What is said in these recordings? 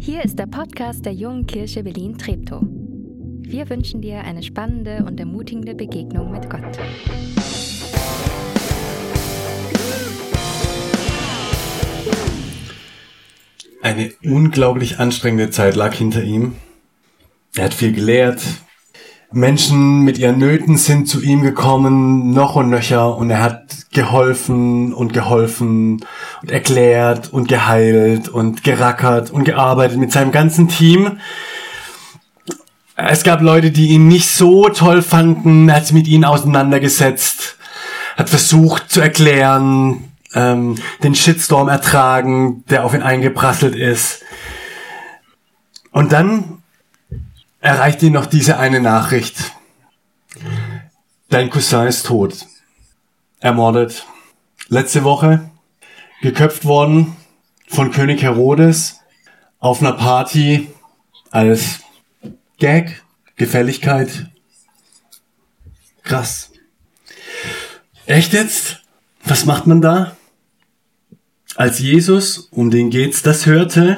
Hier ist der Podcast der Jungen Kirche Berlin-Treptow. Wir wünschen dir eine spannende und ermutigende Begegnung mit Gott. Eine unglaublich anstrengende Zeit lag hinter ihm. Er hat viel gelehrt. Menschen mit ihren Nöten sind zu ihm gekommen, noch und nöcher, und er hat geholfen und geholfen und erklärt und geheilt und gerackert und gearbeitet mit seinem ganzen Team. Es gab Leute, die ihn nicht so toll fanden, er hat sich mit ihnen auseinandergesetzt, hat versucht zu erklären, ähm, den Shitstorm ertragen, der auf ihn eingeprasselt ist. Und dann erreicht ihn noch diese eine Nachricht. Dein Cousin ist tot. Ermordet. Letzte Woche geköpft worden von König Herodes auf einer Party als Gag, Gefälligkeit. Krass. Echt jetzt? Was macht man da? Als Jesus, um den geht's, das hörte,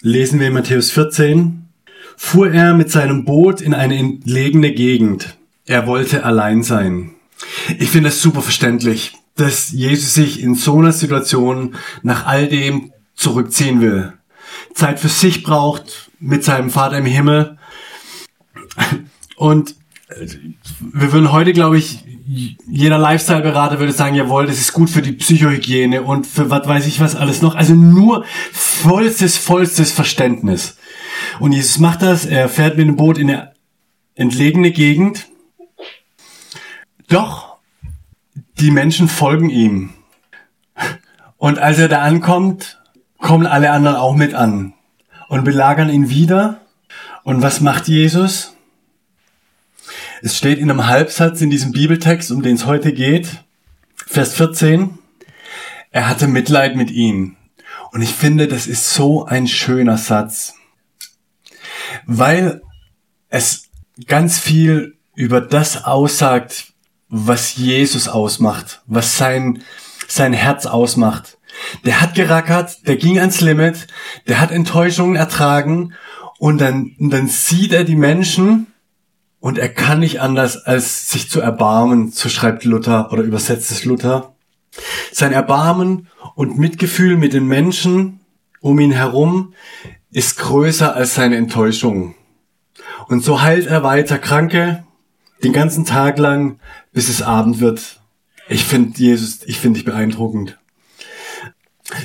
lesen wir in Matthäus 14, fuhr er mit seinem Boot in eine entlegene Gegend. Er wollte allein sein. Ich finde es super verständlich, dass Jesus sich in so einer Situation nach all dem zurückziehen will. Zeit für sich braucht mit seinem Vater im Himmel. Und wir würden heute, glaube ich, jeder Lifestyle-Berater würde sagen, jawohl, das ist gut für die Psychohygiene und für was weiß ich was alles noch. Also nur vollstes, vollstes Verständnis. Und Jesus macht das, er fährt mit dem Boot in eine entlegene Gegend. Doch die Menschen folgen ihm. Und als er da ankommt, kommen alle anderen auch mit an und belagern ihn wieder. Und was macht Jesus? Es steht in einem Halbsatz in diesem Bibeltext, um den es heute geht, Vers 14, er hatte Mitleid mit ihnen. Und ich finde, das ist so ein schöner Satz, weil es ganz viel über das aussagt, was Jesus ausmacht, was sein, sein Herz ausmacht. Der hat gerackert, der ging ans Limit, der hat Enttäuschungen ertragen und dann, und dann sieht er die Menschen und er kann nicht anders, als sich zu erbarmen, so schreibt Luther oder übersetzt es Luther. Sein Erbarmen und Mitgefühl mit den Menschen um ihn herum ist größer als seine Enttäuschung. Und so heilt er weiter Kranke den ganzen Tag lang, bis es Abend wird. Ich finde Jesus, ich finde dich beeindruckend.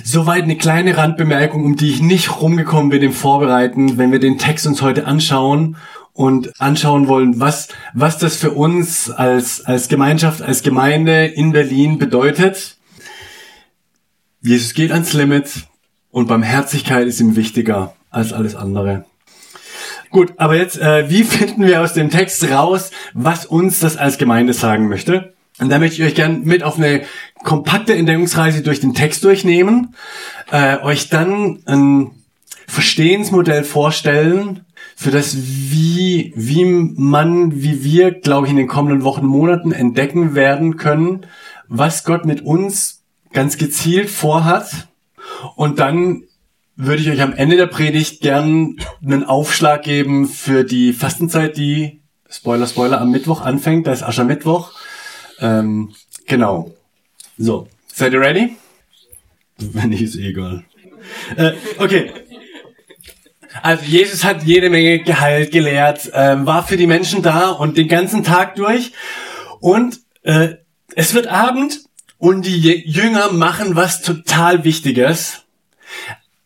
Soweit eine kleine Randbemerkung, um die ich nicht rumgekommen bin im Vorbereiten, wenn wir den Text uns heute anschauen und anschauen wollen, was, was das für uns als, als Gemeinschaft, als Gemeinde in Berlin bedeutet. Jesus geht ans Limit und Barmherzigkeit ist ihm wichtiger als alles andere. Gut, aber jetzt, äh, wie finden wir aus dem Text raus, was uns das als Gemeinde sagen möchte? Und da möchte ich euch gern mit auf eine kompakte Entdeckungsreise durch den Text durchnehmen, äh, euch dann ein Verstehensmodell vorstellen, für das wie, wie man, wie wir, glaube ich, in den kommenden Wochen, Monaten entdecken werden können, was Gott mit uns ganz gezielt vorhat. Und dann würde ich euch am Ende der Predigt gern einen Aufschlag geben für die Fastenzeit, die, Spoiler, Spoiler, am Mittwoch anfängt. Da ist Aschermittwoch. Ähm, genau. So, seid ihr ready? Wenn nicht, ist eh egal. Äh, okay. Also Jesus hat jede Menge geheilt, gelehrt, ähm, war für die Menschen da und den ganzen Tag durch. Und äh, es wird Abend und die Jünger machen was total Wichtiges.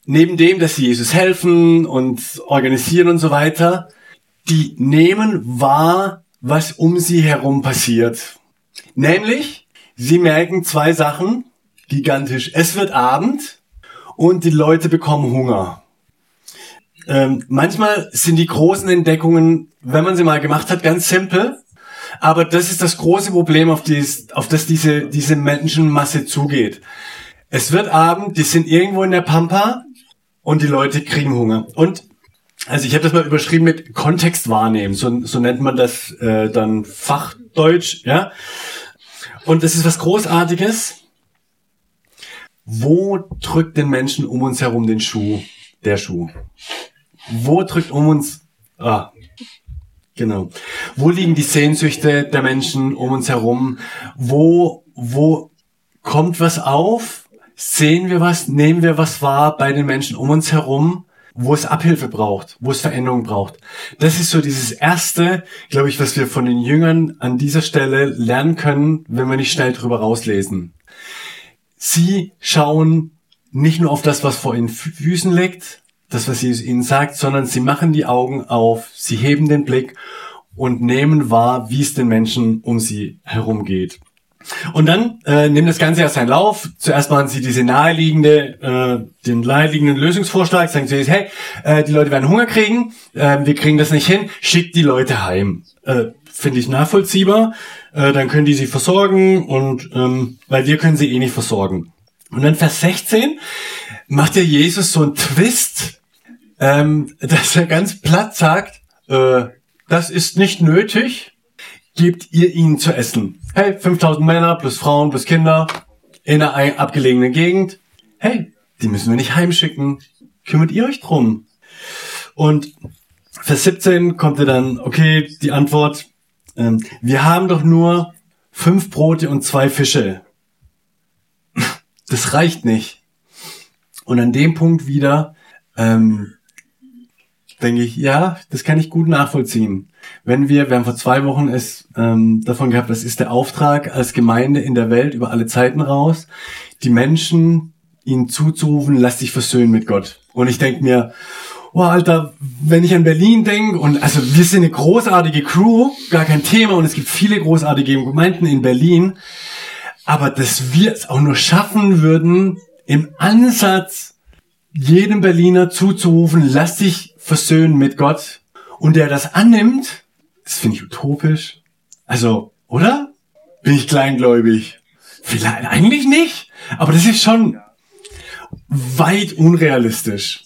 Neben dem, dass sie Jesus helfen und organisieren und so weiter, die nehmen wahr, was um sie herum passiert. Nämlich, sie merken zwei Sachen gigantisch. Es wird Abend und die Leute bekommen Hunger. Ähm, manchmal sind die großen Entdeckungen, wenn man sie mal gemacht hat, ganz simpel. Aber das ist das große Problem, auf, dies, auf das diese, diese Menschenmasse zugeht. Es wird Abend, die sind irgendwo in der Pampa und die Leute kriegen Hunger. Und also ich habe das mal überschrieben mit Kontext wahrnehmen, so, so nennt man das äh, dann Fachdeutsch, ja. Und das ist was Großartiges. Wo drückt den Menschen um uns herum den Schuh? Der Schuh. Wo drückt um uns? Ah, genau. Wo liegen die Sehnsüchte der Menschen um uns herum? Wo, wo kommt was auf? Sehen wir was? Nehmen wir was wahr bei den Menschen um uns herum? wo es Abhilfe braucht, wo es Veränderung braucht. Das ist so dieses erste, glaube ich, was wir von den Jüngern an dieser Stelle lernen können, wenn wir nicht schnell drüber rauslesen. Sie schauen nicht nur auf das, was vor ihren Füßen liegt, das, was Jesus ihnen sagt, sondern sie machen die Augen auf, sie heben den Blick und nehmen wahr, wie es den Menschen um sie herum geht. Und dann äh, nimmt das Ganze ja seinen Lauf. Zuerst machen sie diese naheliegende, äh, den naheliegenden Lösungsvorschlag, sagen sie, hey, äh, die Leute werden Hunger kriegen, äh, wir kriegen das nicht hin, schickt die Leute heim. Äh, Finde ich nachvollziehbar. Äh, dann können die sie versorgen und ähm, weil wir können sie eh nicht versorgen. Und dann Vers 16 macht ja Jesus so einen Twist, ähm, dass er ganz platt sagt, äh, das ist nicht nötig, gebt ihr ihnen zu essen. Hey, 5000 Männer plus Frauen plus Kinder in einer abgelegenen Gegend. Hey, die müssen wir nicht heimschicken. Kümmert ihr euch drum. Und Vers 17 kommt ihr dann, okay, die Antwort, ähm, wir haben doch nur fünf Brote und zwei Fische. Das reicht nicht. Und an dem Punkt wieder ähm, denke ich, ja, das kann ich gut nachvollziehen. Wenn wir, wir haben vor zwei Wochen es ähm, davon gehabt, das ist der Auftrag als Gemeinde in der Welt über alle Zeiten raus, die Menschen ihnen zuzurufen, lass dich versöhnen mit Gott. Und ich denke mir, oh Alter, wenn ich an Berlin denke, und also wir sind eine großartige Crew, gar kein Thema, und es gibt viele großartige Gemeinden in Berlin, aber dass wir es auch nur schaffen würden, im Ansatz jedem Berliner zuzurufen, lass dich versöhnen mit Gott und der das annimmt, das finde ich utopisch. Also, oder? Bin ich kleingläubig? Vielleicht eigentlich nicht, aber das ist schon weit unrealistisch.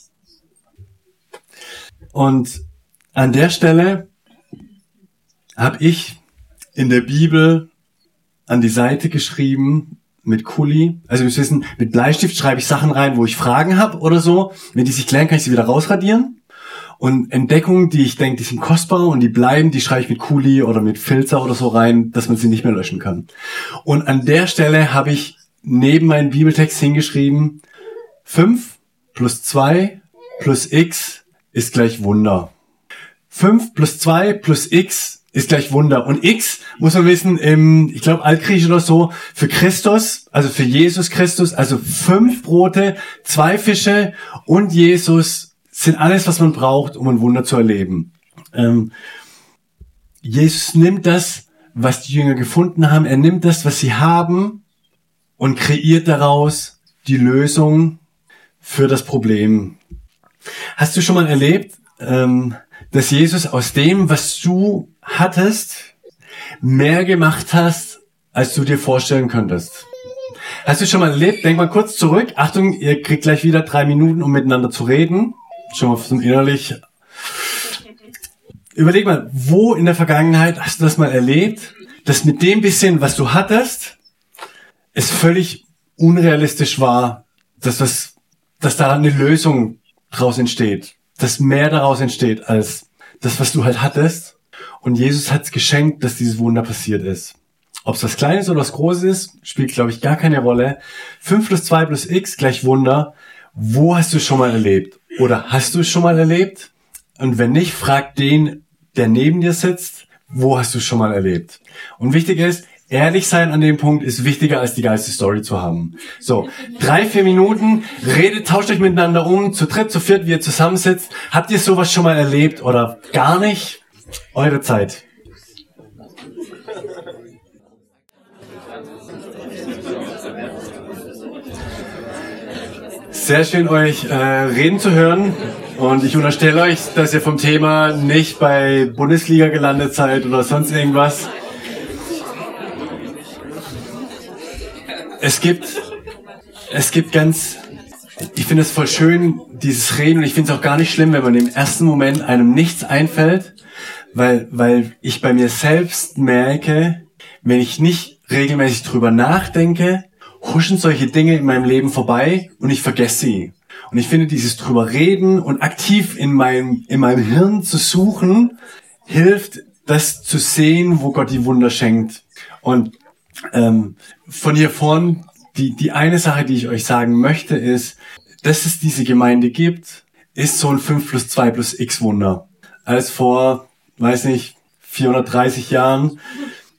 Und an der Stelle habe ich in der Bibel an die Seite geschrieben mit Kuli. Also wir wissen, mit Bleistift schreibe ich Sachen rein, wo ich Fragen habe oder so. Wenn die sich klären, kann ich sie wieder rausradieren. Und Entdeckungen, die ich denke, die sind kostbar und die bleiben, die schreibe ich mit Kuli oder mit Filzer oder so rein, dass man sie nicht mehr löschen kann. Und an der Stelle habe ich neben meinen Bibeltext hingeschrieben, 5 plus 2 plus x ist gleich Wunder. 5 plus 2 plus x ist gleich Wunder. Und x, muss man wissen, im, ich glaube, Altgriechisch oder so, für Christus, also für Jesus Christus, also fünf Brote, zwei Fische und Jesus sind alles, was man braucht, um ein Wunder zu erleben. Ähm, Jesus nimmt das, was die Jünger gefunden haben, er nimmt das, was sie haben und kreiert daraus die Lösung für das Problem. Hast du schon mal erlebt, ähm, dass Jesus aus dem, was du hattest, mehr gemacht hast, als du dir vorstellen könntest? Hast du schon mal erlebt? Denk mal kurz zurück. Achtung, ihr kriegt gleich wieder drei Minuten, um miteinander zu reden schon mal zum innerlich. Überleg mal, wo in der Vergangenheit hast du das mal erlebt, dass mit dem bisschen, was du hattest, es völlig unrealistisch war, dass das, dass da eine Lösung draus entsteht, dass mehr daraus entsteht als das, was du halt hattest. Und Jesus hat es geschenkt, dass dieses Wunder passiert ist. Ob es was Kleines oder was Großes ist, spielt, glaube ich, gar keine Rolle. 5 plus 2 plus x gleich Wunder. Wo hast du schon mal erlebt? Oder hast du es schon mal erlebt? Und wenn nicht, frag den, der neben dir sitzt, wo hast du es schon mal erlebt? Und wichtig ist, ehrlich sein an dem Punkt ist wichtiger als die geilste Story zu haben. So, drei, vier Minuten, redet, tauscht euch miteinander um, zu dritt, zu viert, wie ihr zusammensitzt. Habt ihr sowas schon mal erlebt oder gar nicht? Eure Zeit. Sehr schön, euch äh, reden zu hören. Und ich unterstelle euch, dass ihr vom Thema nicht bei Bundesliga gelandet seid oder sonst irgendwas. es gibt, es gibt ganz, ich finde es voll schön, dieses Reden, und ich finde es auch gar nicht schlimm, wenn man im ersten Moment einem nichts einfällt, weil, weil ich bei mir selbst merke, wenn ich nicht regelmäßig drüber nachdenke, huschen solche Dinge in meinem Leben vorbei und ich vergesse sie. Und ich finde, dieses drüber reden und aktiv in meinem, in meinem Hirn zu suchen, hilft, das zu sehen, wo Gott die Wunder schenkt. Und ähm, von hier vorn, die, die eine Sache, die ich euch sagen möchte, ist, dass es diese Gemeinde gibt, ist so ein 5 plus 2 plus x Wunder. Als vor, weiß nicht, 430 Jahren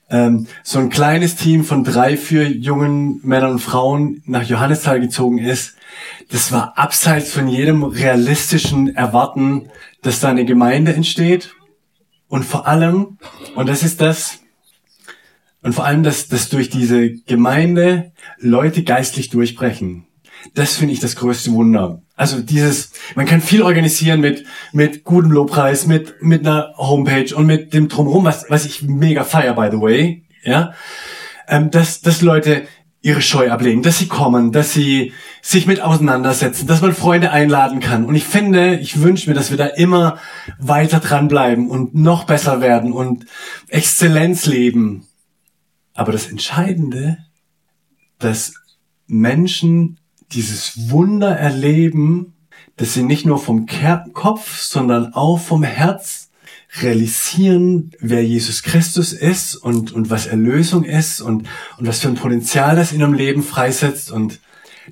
ähm, so ein kleines Team von drei, vier jungen Männern und Frauen nach Johannisthal gezogen ist, das war abseits von jedem realistischen Erwarten, dass da eine Gemeinde entsteht. Und vor allem, und das ist das, und vor allem, dass, dass durch diese Gemeinde Leute geistlich durchbrechen. Das finde ich das größte Wunder. Also dieses, man kann viel organisieren mit, mit gutem Lobpreis, mit, mit einer Homepage und mit dem Drumherum, was, was ich mega feier, by the way, ja. Ähm, dass, dass Leute ihre Scheu ablegen, dass sie kommen, dass sie sich mit auseinandersetzen, dass man Freunde einladen kann. Und ich finde, ich wünsche mir, dass wir da immer weiter dranbleiben und noch besser werden und Exzellenz leben. Aber das Entscheidende, dass Menschen dieses Wunder erleben, dass sie nicht nur vom Kopf, sondern auch vom Herz realisieren, wer Jesus Christus ist und, und was Erlösung ist und, und was für ein Potenzial das in ihrem Leben freisetzt und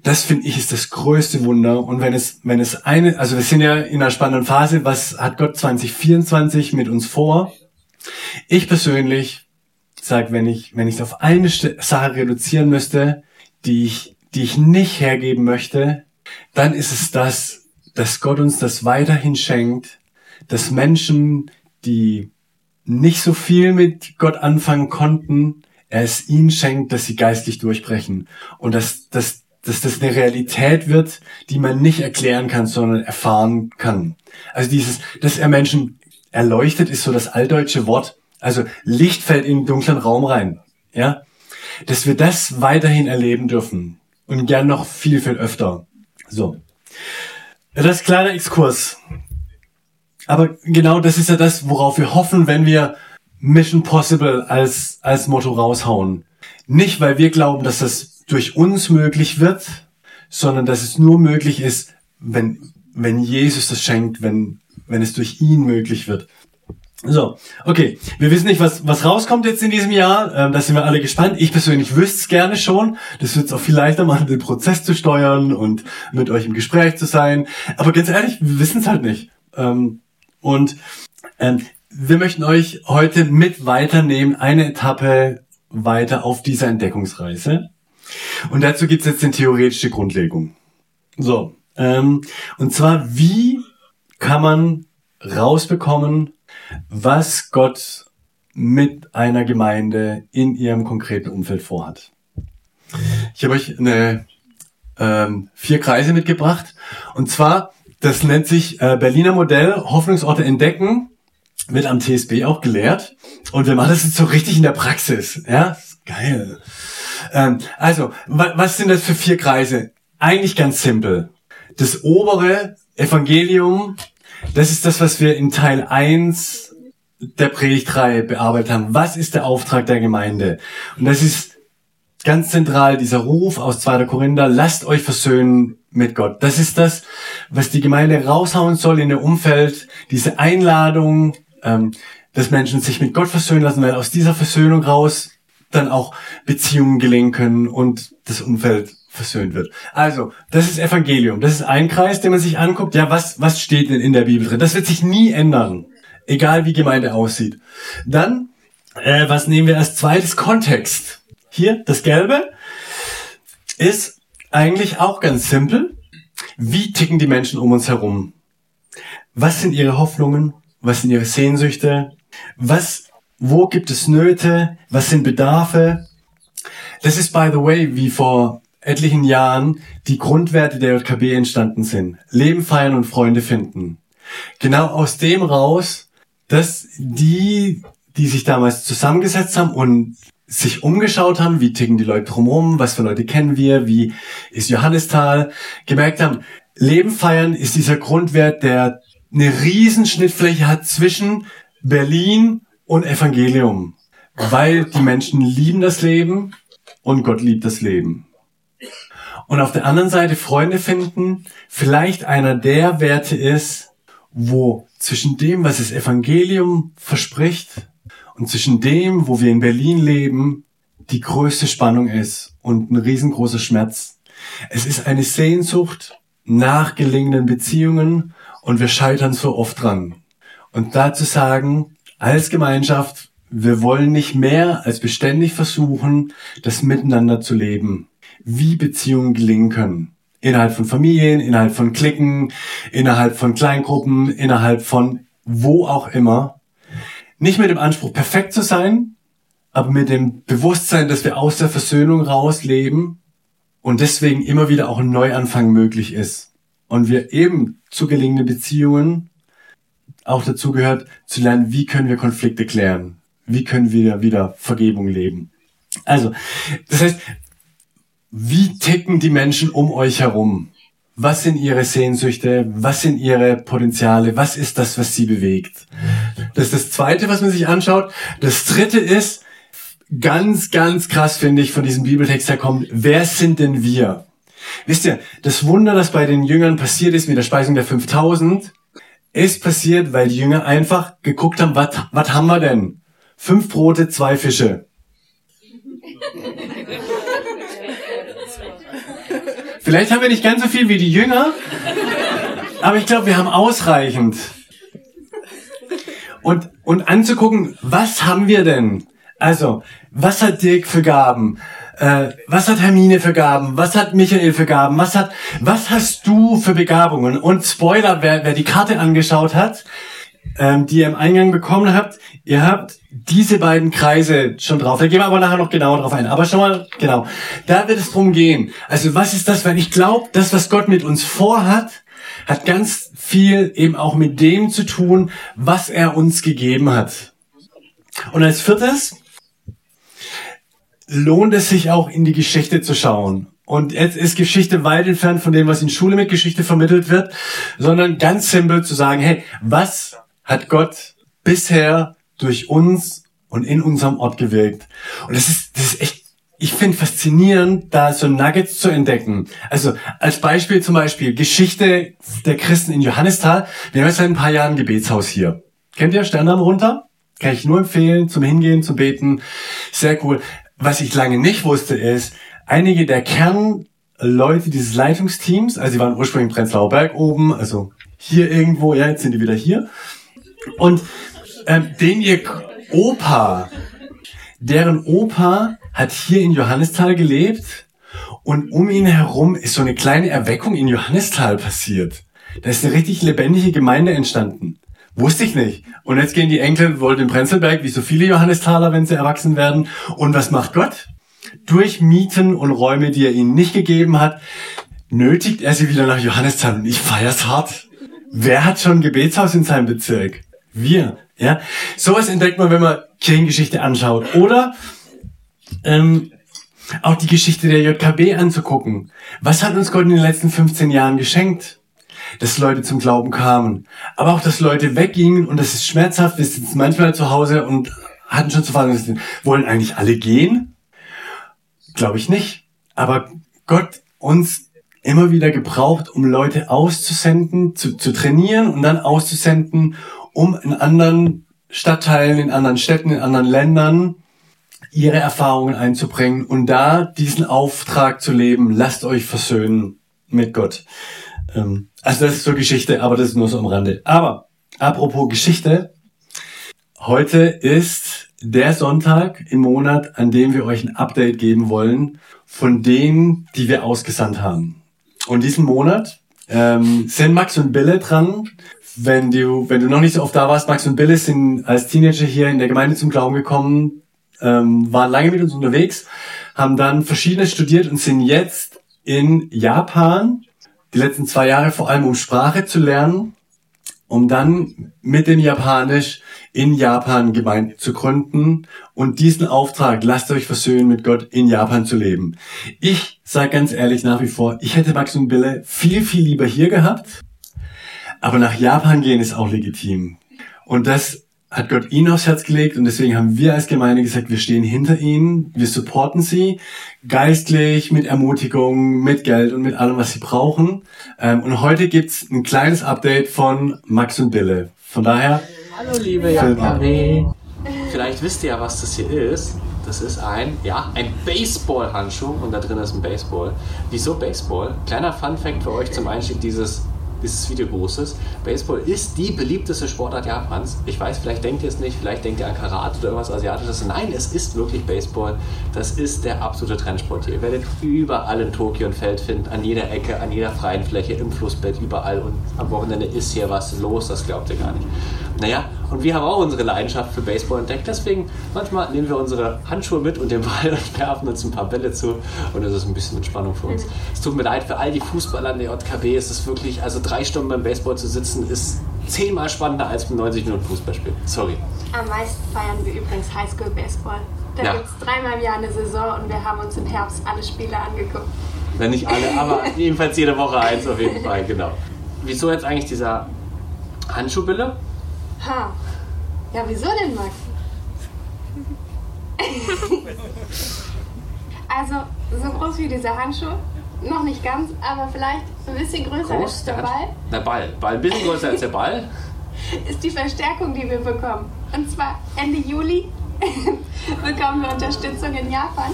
das finde ich ist das größte Wunder. Und wenn es, wenn es eine, also wir sind ja in einer spannenden Phase, was hat Gott 2024 mit uns vor? Ich persönlich sage, wenn ich, wenn ich es auf eine Sache reduzieren müsste, die ich die ich nicht hergeben möchte, dann ist es das, dass Gott uns das weiterhin schenkt, dass Menschen, die nicht so viel mit Gott anfangen konnten, er es ihnen schenkt, dass sie geistlich durchbrechen und dass, dass, dass das eine Realität wird, die man nicht erklären kann, sondern erfahren kann. Also dieses, dass er Menschen erleuchtet, ist so das altdeutsche Wort. Also Licht fällt in den dunklen Raum rein. Ja, dass wir das weiterhin erleben dürfen und gern noch viel, viel öfter. So. Das ist kleiner Exkurs. Aber genau das ist ja das, worauf wir hoffen, wenn wir Mission Possible als, als Motto raushauen. Nicht, weil wir glauben, dass das durch uns möglich wird, sondern dass es nur möglich ist, wenn, wenn Jesus das schenkt, wenn, wenn es durch ihn möglich wird. So, okay. Wir wissen nicht, was, was rauskommt jetzt in diesem Jahr. Ähm, da sind wir alle gespannt. Ich persönlich wüsste es gerne schon. Das wird es auch viel leichter machen, den Prozess zu steuern und mit euch im Gespräch zu sein. Aber ganz ehrlich, wir wissen es halt nicht. Ähm, und ähm, wir möchten euch heute mit weiternehmen, eine Etappe weiter auf dieser Entdeckungsreise. Und dazu gibt es jetzt eine theoretische Grundlegung. So, ähm, und zwar, wie kann man rausbekommen, was Gott mit einer Gemeinde in ihrem konkreten Umfeld vorhat. Ich habe euch eine ähm, vier Kreise mitgebracht und zwar das nennt sich äh, Berliner Modell Hoffnungsorte entdecken wird am TSB auch gelehrt und wir machen das jetzt so richtig in der Praxis. Ja, geil. Ähm, also, wa was sind das für vier Kreise? Eigentlich ganz simpel. Das obere Evangelium das ist das, was wir in Teil 1 der Predigtreihe bearbeitet haben. Was ist der Auftrag der Gemeinde? Und das ist ganz zentral dieser Ruf aus 2. Korinther, lasst euch versöhnen mit Gott. Das ist das, was die Gemeinde raushauen soll in der Umfeld, diese Einladung, ähm, dass Menschen sich mit Gott versöhnen lassen, weil aus dieser Versöhnung raus dann auch Beziehungen gelingen können und das Umfeld versöhnt wird. Also, das ist Evangelium. Das ist ein Kreis, den man sich anguckt. Ja, was, was steht denn in der Bibel drin? Das wird sich nie ändern. Egal wie Gemeinde aussieht. Dann, äh, was nehmen wir als zweites? Kontext. Hier, das Gelbe ist eigentlich auch ganz simpel. Wie ticken die Menschen um uns herum? Was sind ihre Hoffnungen? Was sind ihre Sehnsüchte? Was, wo gibt es Nöte? Was sind Bedarfe? Das ist, by the way, wie vor etlichen Jahren die Grundwerte der JKB entstanden sind. Leben feiern und Freunde finden. Genau aus dem raus, dass die, die sich damals zusammengesetzt haben und sich umgeschaut haben, wie ticken die Leute drumherum, was für Leute kennen wir, wie ist Johannistal, gemerkt haben, Leben feiern ist dieser Grundwert, der eine riesen Schnittfläche hat zwischen Berlin und Evangelium. Weil die Menschen lieben das Leben und Gott liebt das Leben. Und auf der anderen Seite Freunde finden, vielleicht einer der Werte ist, wo zwischen dem, was das Evangelium verspricht und zwischen dem, wo wir in Berlin leben, die größte Spannung ist und ein riesengroßer Schmerz. Es ist eine Sehnsucht nach gelingenden Beziehungen und wir scheitern so oft dran. Und dazu sagen, als Gemeinschaft, wir wollen nicht mehr als beständig versuchen, das Miteinander zu leben, wie Beziehungen gelingen können. Innerhalb von Familien, innerhalb von Klicken, innerhalb von Kleingruppen, innerhalb von wo auch immer. Nicht mit dem Anspruch, perfekt zu sein, aber mit dem Bewusstsein, dass wir aus der Versöhnung rausleben und deswegen immer wieder auch ein Neuanfang möglich ist. Und wir eben zu gelingenden Beziehungen auch dazu gehört, zu lernen, wie können wir Konflikte klären? Wie können wir wieder Vergebung leben? Also, das heißt, wie ticken die Menschen um euch herum? Was sind ihre Sehnsüchte? Was sind ihre Potenziale? Was ist das, was sie bewegt? Das ist das Zweite, was man sich anschaut. Das Dritte ist, ganz, ganz krass finde ich von diesem Bibeltext herkommt, wer sind denn wir? Wisst ihr, das Wunder, das bei den Jüngern passiert ist mit der Speisung der 5000, ist passiert, weil die Jünger einfach geguckt haben, was was haben wir denn? Fünf Brote, zwei Fische. Vielleicht haben wir nicht ganz so viel wie die Jünger, aber ich glaube, wir haben ausreichend. Und, und anzugucken, was haben wir denn? Also, was hat Dirk für Gaben? Äh, was hat Hermine für Gaben? Was hat Michael für Gaben? Was hat, was hast du für Begabungen? Und Spoiler, wer, wer die Karte angeschaut hat, ähm, die ihr im Eingang bekommen habt, ihr habt diese beiden Kreise schon drauf. Da gehen wir aber nachher noch genauer drauf ein. Aber schon mal, genau. Da wird es drum gehen. Also was ist das? Weil ich glaube, das, was Gott mit uns vorhat, hat ganz viel eben auch mit dem zu tun, was er uns gegeben hat. Und als viertes, lohnt es sich auch in die Geschichte zu schauen. Und jetzt ist Geschichte weit entfernt von dem, was in Schule mit Geschichte vermittelt wird, sondern ganz simpel zu sagen, hey, was hat Gott bisher durch uns und in unserem Ort gewirkt? Und das ist, das ist echt, ich finde faszinierend, da so Nuggets zu entdecken. Also als Beispiel zum Beispiel Geschichte der Christen in Johannisthal. Wir haben jetzt seit ein paar Jahren ein Gebetshaus hier. Kennt ihr Sterndamm runter? Kann ich nur empfehlen, zum Hingehen, zum Beten. Sehr cool. Was ich lange nicht wusste, ist, einige der Kernleute dieses Leitungsteams, also sie waren ursprünglich in Prenzlauer Berg oben, also hier irgendwo, ja, jetzt sind die wieder hier. Und ähm, den ihr Opa, deren Opa hat hier in Johannisthal gelebt und um ihn herum ist so eine kleine Erweckung in Johannisthal passiert. Da ist eine richtig lebendige Gemeinde entstanden. Wusste ich nicht. Und jetzt gehen die Enkel wohl in Prenzlberg, wie so viele Johannisthaler, wenn sie erwachsen werden. Und was macht Gott? Durch Mieten und Räume, die er ihnen nicht gegeben hat, nötigt er sie wieder nach Johannisthal. Und ich feier's hart. Wer hat schon ein Gebetshaus in seinem Bezirk? Wir. Ja, sowas entdeckt man, wenn man Kirchengeschichte anschaut. Oder ähm, auch die Geschichte der JKB anzugucken. Was hat uns Gott in den letzten 15 Jahren geschenkt? dass Leute zum Glauben kamen. Aber auch, dass Leute weggingen und das ist schmerzhaft. Wir sitzen manchmal zu Hause und hatten schon zu fahren. Wollen eigentlich alle gehen? Glaube ich nicht. Aber Gott uns immer wieder gebraucht, um Leute auszusenden, zu, zu trainieren und dann auszusenden, um in anderen Stadtteilen, in anderen Städten, in anderen Ländern ihre Erfahrungen einzubringen und da diesen Auftrag zu leben, lasst euch versöhnen mit Gott. Ähm, also das ist so Geschichte, aber das ist nur so am Rande. Aber apropos Geschichte, heute ist der Sonntag im Monat, an dem wir euch ein Update geben wollen von denen, die wir ausgesandt haben. Und diesen Monat ähm, sind Max und Bille dran. Wenn du, wenn du noch nicht so oft da warst, Max und Bille sind als Teenager hier in der Gemeinde zum Glauben gekommen, ähm, waren lange mit uns unterwegs, haben dann verschiedenes studiert und sind jetzt in Japan die letzten zwei Jahre vor allem um Sprache zu lernen, um dann mit dem Japanisch in Japan Gemeinde zu gründen und diesen Auftrag, lasst euch versöhnen mit Gott, in Japan zu leben. Ich sage ganz ehrlich nach wie vor, ich hätte Max und Bille viel, viel lieber hier gehabt, aber nach Japan gehen ist auch legitim. Und das hat Gott ihnen aufs Herz gelegt und deswegen haben wir als Gemeinde gesagt, wir stehen hinter ihnen, wir supporten sie geistlich, mit Ermutigung, mit Geld und mit allem, was sie brauchen. Ähm, und heute gibt's ein kleines Update von Max und Bille. Von daher... Hallo liebe JKW. Vielleicht wisst ihr ja, was das hier ist. Das ist ein, ja, ein Baseball-Handschuh und da drin ist ein Baseball. Wieso Baseball? Kleiner Fun-Fact für euch zum Einstieg dieses dieses Videogroßes. Baseball ist die beliebteste Sportart Japans. Ich weiß, vielleicht denkt ihr es nicht, vielleicht denkt ihr an Karate oder irgendwas Asiatisches. Nein, es ist wirklich Baseball. Das ist der absolute Trendsport hier. Ihr werdet überall in Tokio ein Feld finden, an jeder Ecke, an jeder freien Fläche, im Flussbett, überall. Und am Wochenende ist hier was los, das glaubt ihr gar nicht. Naja, und wir haben auch unsere Leidenschaft für Baseball entdeckt. Deswegen manchmal nehmen wir unsere Handschuhe mit und den Ball und werfen uns ein paar Bälle zu. Und das ist ein bisschen Entspannung für uns. Es tut mir leid für all die Fußballer in der JKB. Es ist wirklich, also drei Stunden beim Baseball zu sitzen, ist zehnmal spannender als mit 90 Minuten Fußballspiel. Sorry. Am meisten feiern wir übrigens Highschool Baseball. Da Ja. gibt es dreimal im Jahr eine Saison und wir haben uns im Herbst alle Spiele angeguckt. Wenn nicht alle, aber jedenfalls jede Woche eins auf jeden Fall, genau. Wieso jetzt eigentlich dieser Handschuhbille? Ha. Ja, wieso denn, Max? also, so groß wie dieser Handschuh, noch nicht ganz, aber vielleicht ein bisschen größer als der Hand- Ball, Der Ball. Ball ein bisschen größer als der Ball. ist die Verstärkung, die wir bekommen. Und zwar Ende Juli bekommen wir Unterstützung in Japan.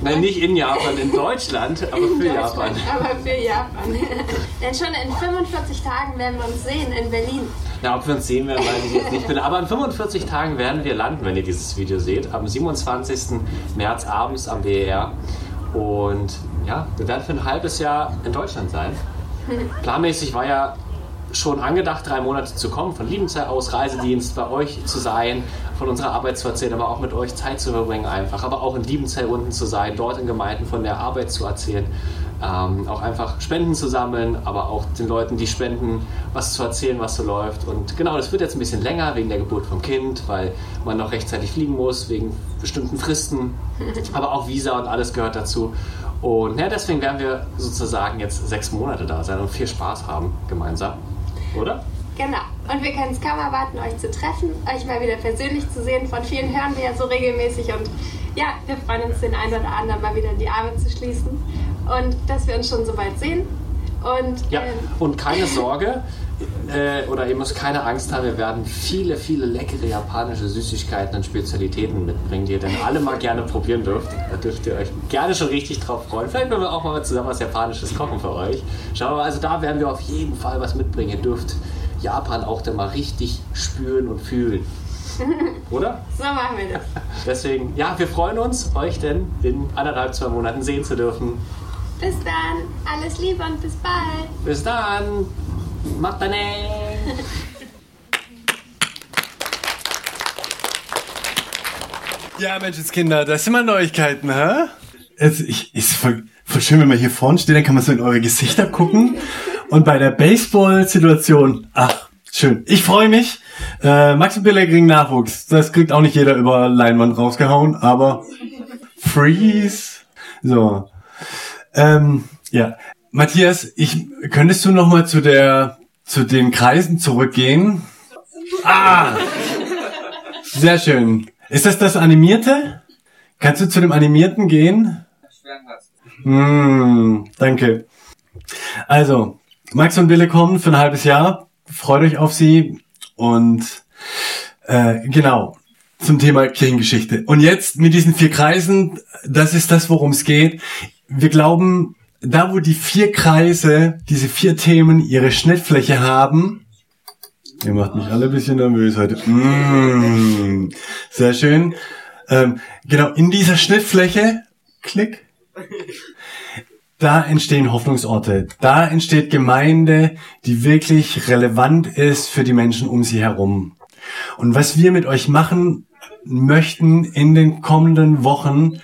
Nein, nicht in Japan, in Deutschland, aber In für Japan. Aber für Japan. Denn schon in 45 Tagen werden wir uns sehen in Berlin. Na, ob wir uns sehen werden, weiß ich jetzt nicht. Bin- Aber in 45 Tagen werden wir landen, wenn ihr dieses Video seht. Am 27. März abends am BER. Und ja, wir werden für ein halbes Jahr in Deutschland sein. Planmäßig war ja schon angedacht, drei Monate zu kommen, von Liebenzeit aus, Reisedienst, bei euch zu sein, von unserer Arbeit zu erzählen, aber auch mit euch Zeit zu verbringen einfach, aber auch in Liebenzell unten zu sein, dort in Gemeinden von der Arbeit zu erzählen, ähm, auch einfach Spenden zu sammeln, aber auch den Leuten, die spenden, was zu erzählen, was so läuft. Und genau, das wird jetzt ein bisschen länger wegen der Geburt vom Kind, weil man noch rechtzeitig fliegen muss, wegen bestimmten Fristen, aber auch Visa und alles gehört dazu. Und ja, deswegen werden wir sozusagen jetzt sechs Monate da sein und viel Spaß haben gemeinsam. Oder? Genau. Und wir können es kaum erwarten, euch zu treffen, euch mal wieder persönlich zu sehen. Von vielen hören wir ja so regelmäßig und ja, wir freuen uns, den einen oder anderen mal wieder in die Arme zu schließen und dass wir uns schon so bald sehen. Und Ja, ähm, und keine Sorge, äh, oder ihr müsst keine Angst haben, wir werden viele, viele leckere japanische Süßigkeiten und Spezialitäten mitbringen, die ihr dann alle mal gerne probieren dürft. Da dürft ihr euch gerne schon richtig drauf freuen. Vielleicht werden wir auch mal zusammen was Japanisches kochen für euch. Schauen wir mal, also da werden wir auf jeden Fall was mitbringen. Ihr dürft Japan auch dann mal richtig spüren und fühlen. Oder? so machen wir das. Deswegen, ja, wir freuen uns, euch denn in anderthalb, zwei Monaten sehen zu dürfen. Bis dann, alles Liebe und bis bald. Bis dann. Matane. Ja, Menschenskinder, das sind mal Neuigkeiten, hä? Es ich, ist voll, voll schön, wenn man hier vorne steht, dann kann man so in eure Gesichter gucken. Und bei der Baseball-Situation, ach, schön. Ich freue mich. Äh, Max und Bille kriegen Nachwuchs. Das kriegt auch nicht jeder über Leinwand rausgehauen, aber Freeze. So. Ähm, ja. Matthias, ich, könntest du noch mal zu der, zu den Kreisen zurückgehen? Ah! Sehr schön. Ist das das Animierte? Kannst du zu dem Animierten gehen? Hm, danke. Also, Max und Bille kommen für ein halbes Jahr. Freut euch auf sie. Und äh, genau, zum Thema Kirchengeschichte. Und jetzt mit diesen vier Kreisen, das ist das, worum es geht. Wir glauben, da wo die vier Kreise, diese vier Themen ihre Schnittfläche haben, Ihr macht mich alle ein bisschen nervös heute. Mm, sehr schön. Ähm, genau, in dieser Schnittfläche, klick, da entstehen Hoffnungsorte. Da entsteht Gemeinde, die wirklich relevant ist für die Menschen um sie herum. Und was wir mit euch machen möchten in den kommenden Wochen,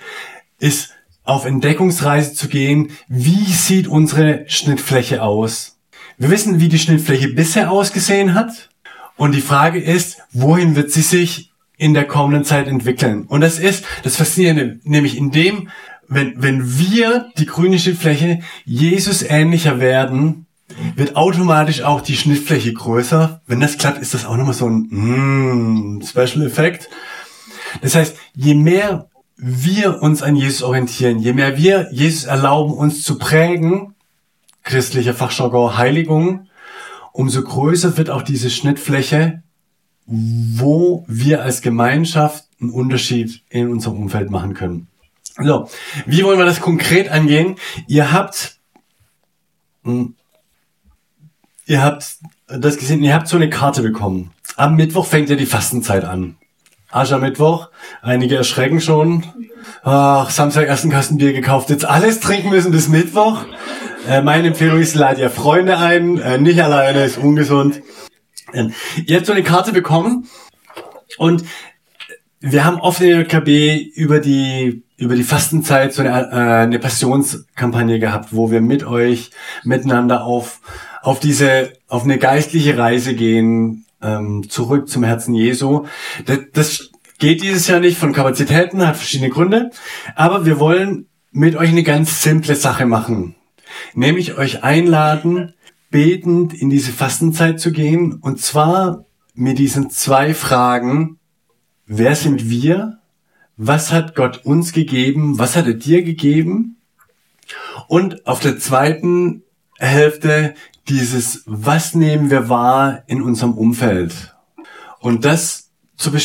ist auf Entdeckungsreise zu gehen. Wie sieht unsere Schnittfläche aus? Wir wissen, wie die Schnittfläche bisher ausgesehen hat. Und die Frage ist, wohin wird sie sich in der kommenden Zeit entwickeln? Und das ist das Faszinierende, nämlich in dem, wenn, wenn wir, die grüne Schnittfläche, Jesus ähnlicher werden, wird automatisch auch die Schnittfläche größer. Wenn das klappt, ist das auch nochmal so ein mm, Special Effekt. Das heißt, je mehr wir uns an Jesus orientieren, je mehr wir Jesus erlauben, uns zu prägen, christlicher Fachjargon Heiligung, umso größer wird auch diese Schnittfläche, wo wir als Gemeinschaft einen Unterschied in unserem Umfeld machen können. So, wie wollen wir das konkret angehen? Ihr habt, hm, ihr habt das gesehen, ihr habt so eine Karte bekommen. Am Mittwoch fängt ja die Fastenzeit an. Aschermittwoch. Einige erschrecken schon. Ach, Samstag ersten Kasten Bier gekauft. Jetzt alles trinken müssen bis Mittwoch. Äh, meine Empfehlung ist, lad ihr Freunde ein. Äh, nicht alleine, ist ungesund. Ähm, ihr habt so eine Karte bekommen. Und wir haben oft in der JKB über die über die Fastenzeit so eine, äh, eine Passionskampagne gehabt, wo wir mit euch miteinander auf auf diese auf eine geistliche Reise gehen, ähm, zurück zum Herzen Jesu. Das, das geht dieses Jahr nicht von Kapazitäten, hat verschiedene Gründe. Aber wir wollen mit euch eine ganz simple Sache machen. Nämlich euch einladen, betend in diese Fastenzeit zu gehen. Und zwar mit diesen zwei Fragen. Wer sind wir? Was hat Gott uns gegeben? Was hat er dir gegeben? Und auf der zweiten Hälfte dieses, was nehmen wir wahr in unserem Umfeld? Und das zu, be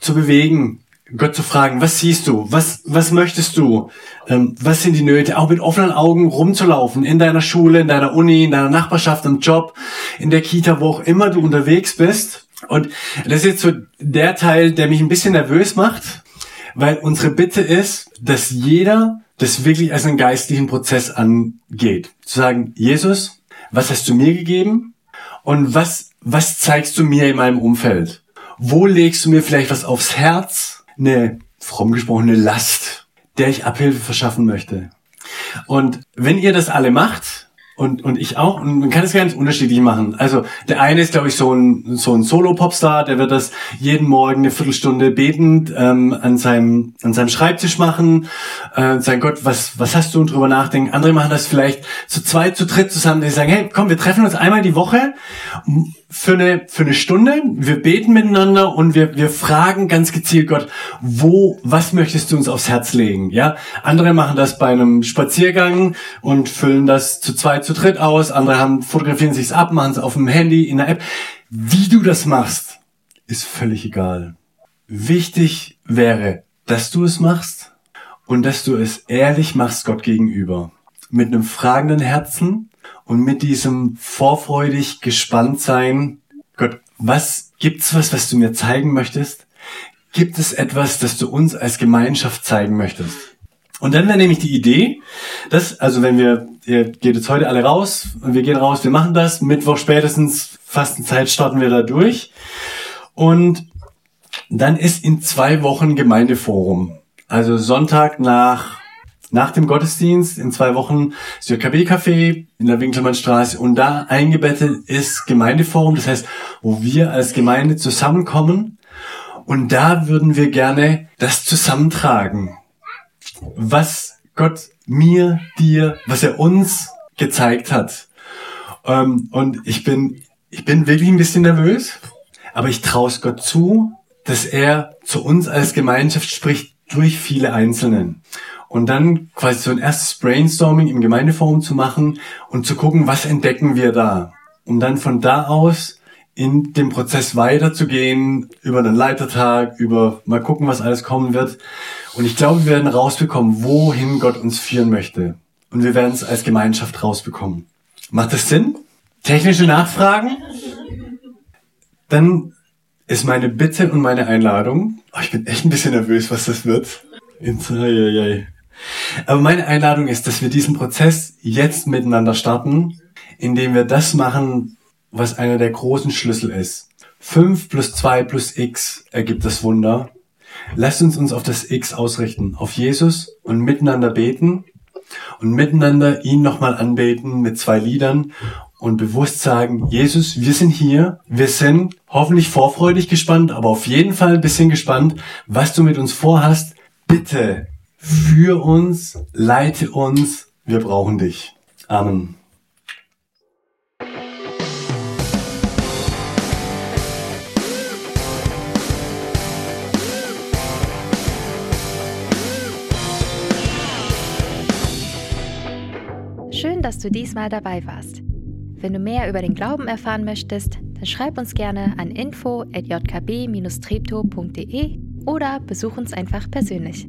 zu bewegen, Gott zu fragen, was siehst du? Was, was möchtest du? Ähm, was sind die Nöte? Auch mit offenen Augen rumzulaufen in deiner Schule, in deiner Uni, in deiner Nachbarschaft, im Job, in der Kita, wo auch immer du unterwegs bist. Und das ist jetzt so der Teil, der mich ein bisschen nervös macht, weil unsere Bitte ist, dass jeder das wirklich als einen geistlichen Prozess angeht. Zu sagen, Jesus, was hast du mir gegeben und was, was zeigst du mir in meinem Umfeld? Wo legst du mir vielleicht was aufs Herz? Eine fromm gesprochene Last, der ich Abhilfe verschaffen möchte. Und wenn ihr das alle macht, und, und ich auch. Und man kann es ganz unterschiedlich machen. Also der eine ist, glaube ich, so ein, so ein Solo-Popstar, der wird das jeden Morgen eine Viertelstunde betend ähm, an, seinem, an seinem Schreibtisch machen. Äh, sagen, Gott, was, was hast du? Und drüber nachdenken. Andere machen das vielleicht zu zweit, zu dritt zusammen. Die sagen, hey, komm, wir treffen uns einmal die Woche für eine, für eine Stunde. Wir beten miteinander und wir, wir fragen ganz gezielt Gott, wo, was möchtest du uns aufs Herz legen? Ja, andere machen das bei einem Spaziergang und füllen das zu zweit, zu dritt aus. Andere haben, fotografieren sich's ab, machen es auf dem Handy, in der App. Wie du das machst, ist völlig egal. Wichtig wäre, dass du es machst und dass du es ehrlich machst Gott gegenüber. Mit einem fragenden Herzen und mit diesem vorfreudig gespannt sein, Gott, was gibt's was, was du mir zeigen möchtest? Gibt es etwas, das du uns als Gemeinschaft zeigen möchtest? Und dann wäre nämlich die Idee, dass, also wenn wir, ihr geht jetzt heute alle raus, wir gehen raus, wir machen das, Mittwoch spätestens, Fastenzeit starten wir da durch. Und dann ist in zwei Wochen Gemeindeforum. Also Sonntag nach nach dem Gottesdienst in zwei Wochen das JKB-Café in der Winkelmannstraße und da eingebettet ist Gemeindeforum, das heißt, wo wir als Gemeinde zusammenkommen. Und da würden wir gerne das zusammentragen, was Gott mir, dir, was er uns gezeigt hat. Ähm, und ich bin, ich bin wirklich ein bisschen nervös, aber ich traue es Gott zu, dass er zu uns als Gemeinschaft spricht durch viele Einzelnen und dann quasi so ein erstes Brainstorming im Gemeindeforum zu machen und zu gucken, was entdecken wir da, um dann von da aus in dem Prozess weiterzugehen, über den Leitertag, über mal gucken, was alles kommen wird. Und ich glaube, wir werden rausbekommen, wohin Gott uns führen möchte. Und wir werden es als Gemeinschaft rausbekommen. Macht das Sinn? Technische Nachfragen? Dann ist meine Bitte und meine Einladung. Oh, ich bin echt ein bisschen nervös, was das wird. Aber meine Einladung ist, dass wir diesen Prozess jetzt miteinander starten, indem wir das machen, was einer der großen Schlüssel ist. 5 plus 2 plus x ergibt das Wunder. Lasst uns uns auf das x ausrichten, auf Jesus und miteinander beten. und miteinander ihn nochmal anbeten mit zwei Liedern und bewusst sagen, Jesus, wir sind hier, wir sind hoffentlich vorfreudig gespannt, aber auf jeden Fall ein bisschen gespannt, was du mit uns vorhast. Bitte für uns, leite uns, wir brauchen dich. Amen. Schön, dass du diesmal dabei warst. Wenn du mehr über den Glauben erfahren möchtest, dann schreib uns gerne an info@jkb-treptow.de oder besuch uns einfach persönlich.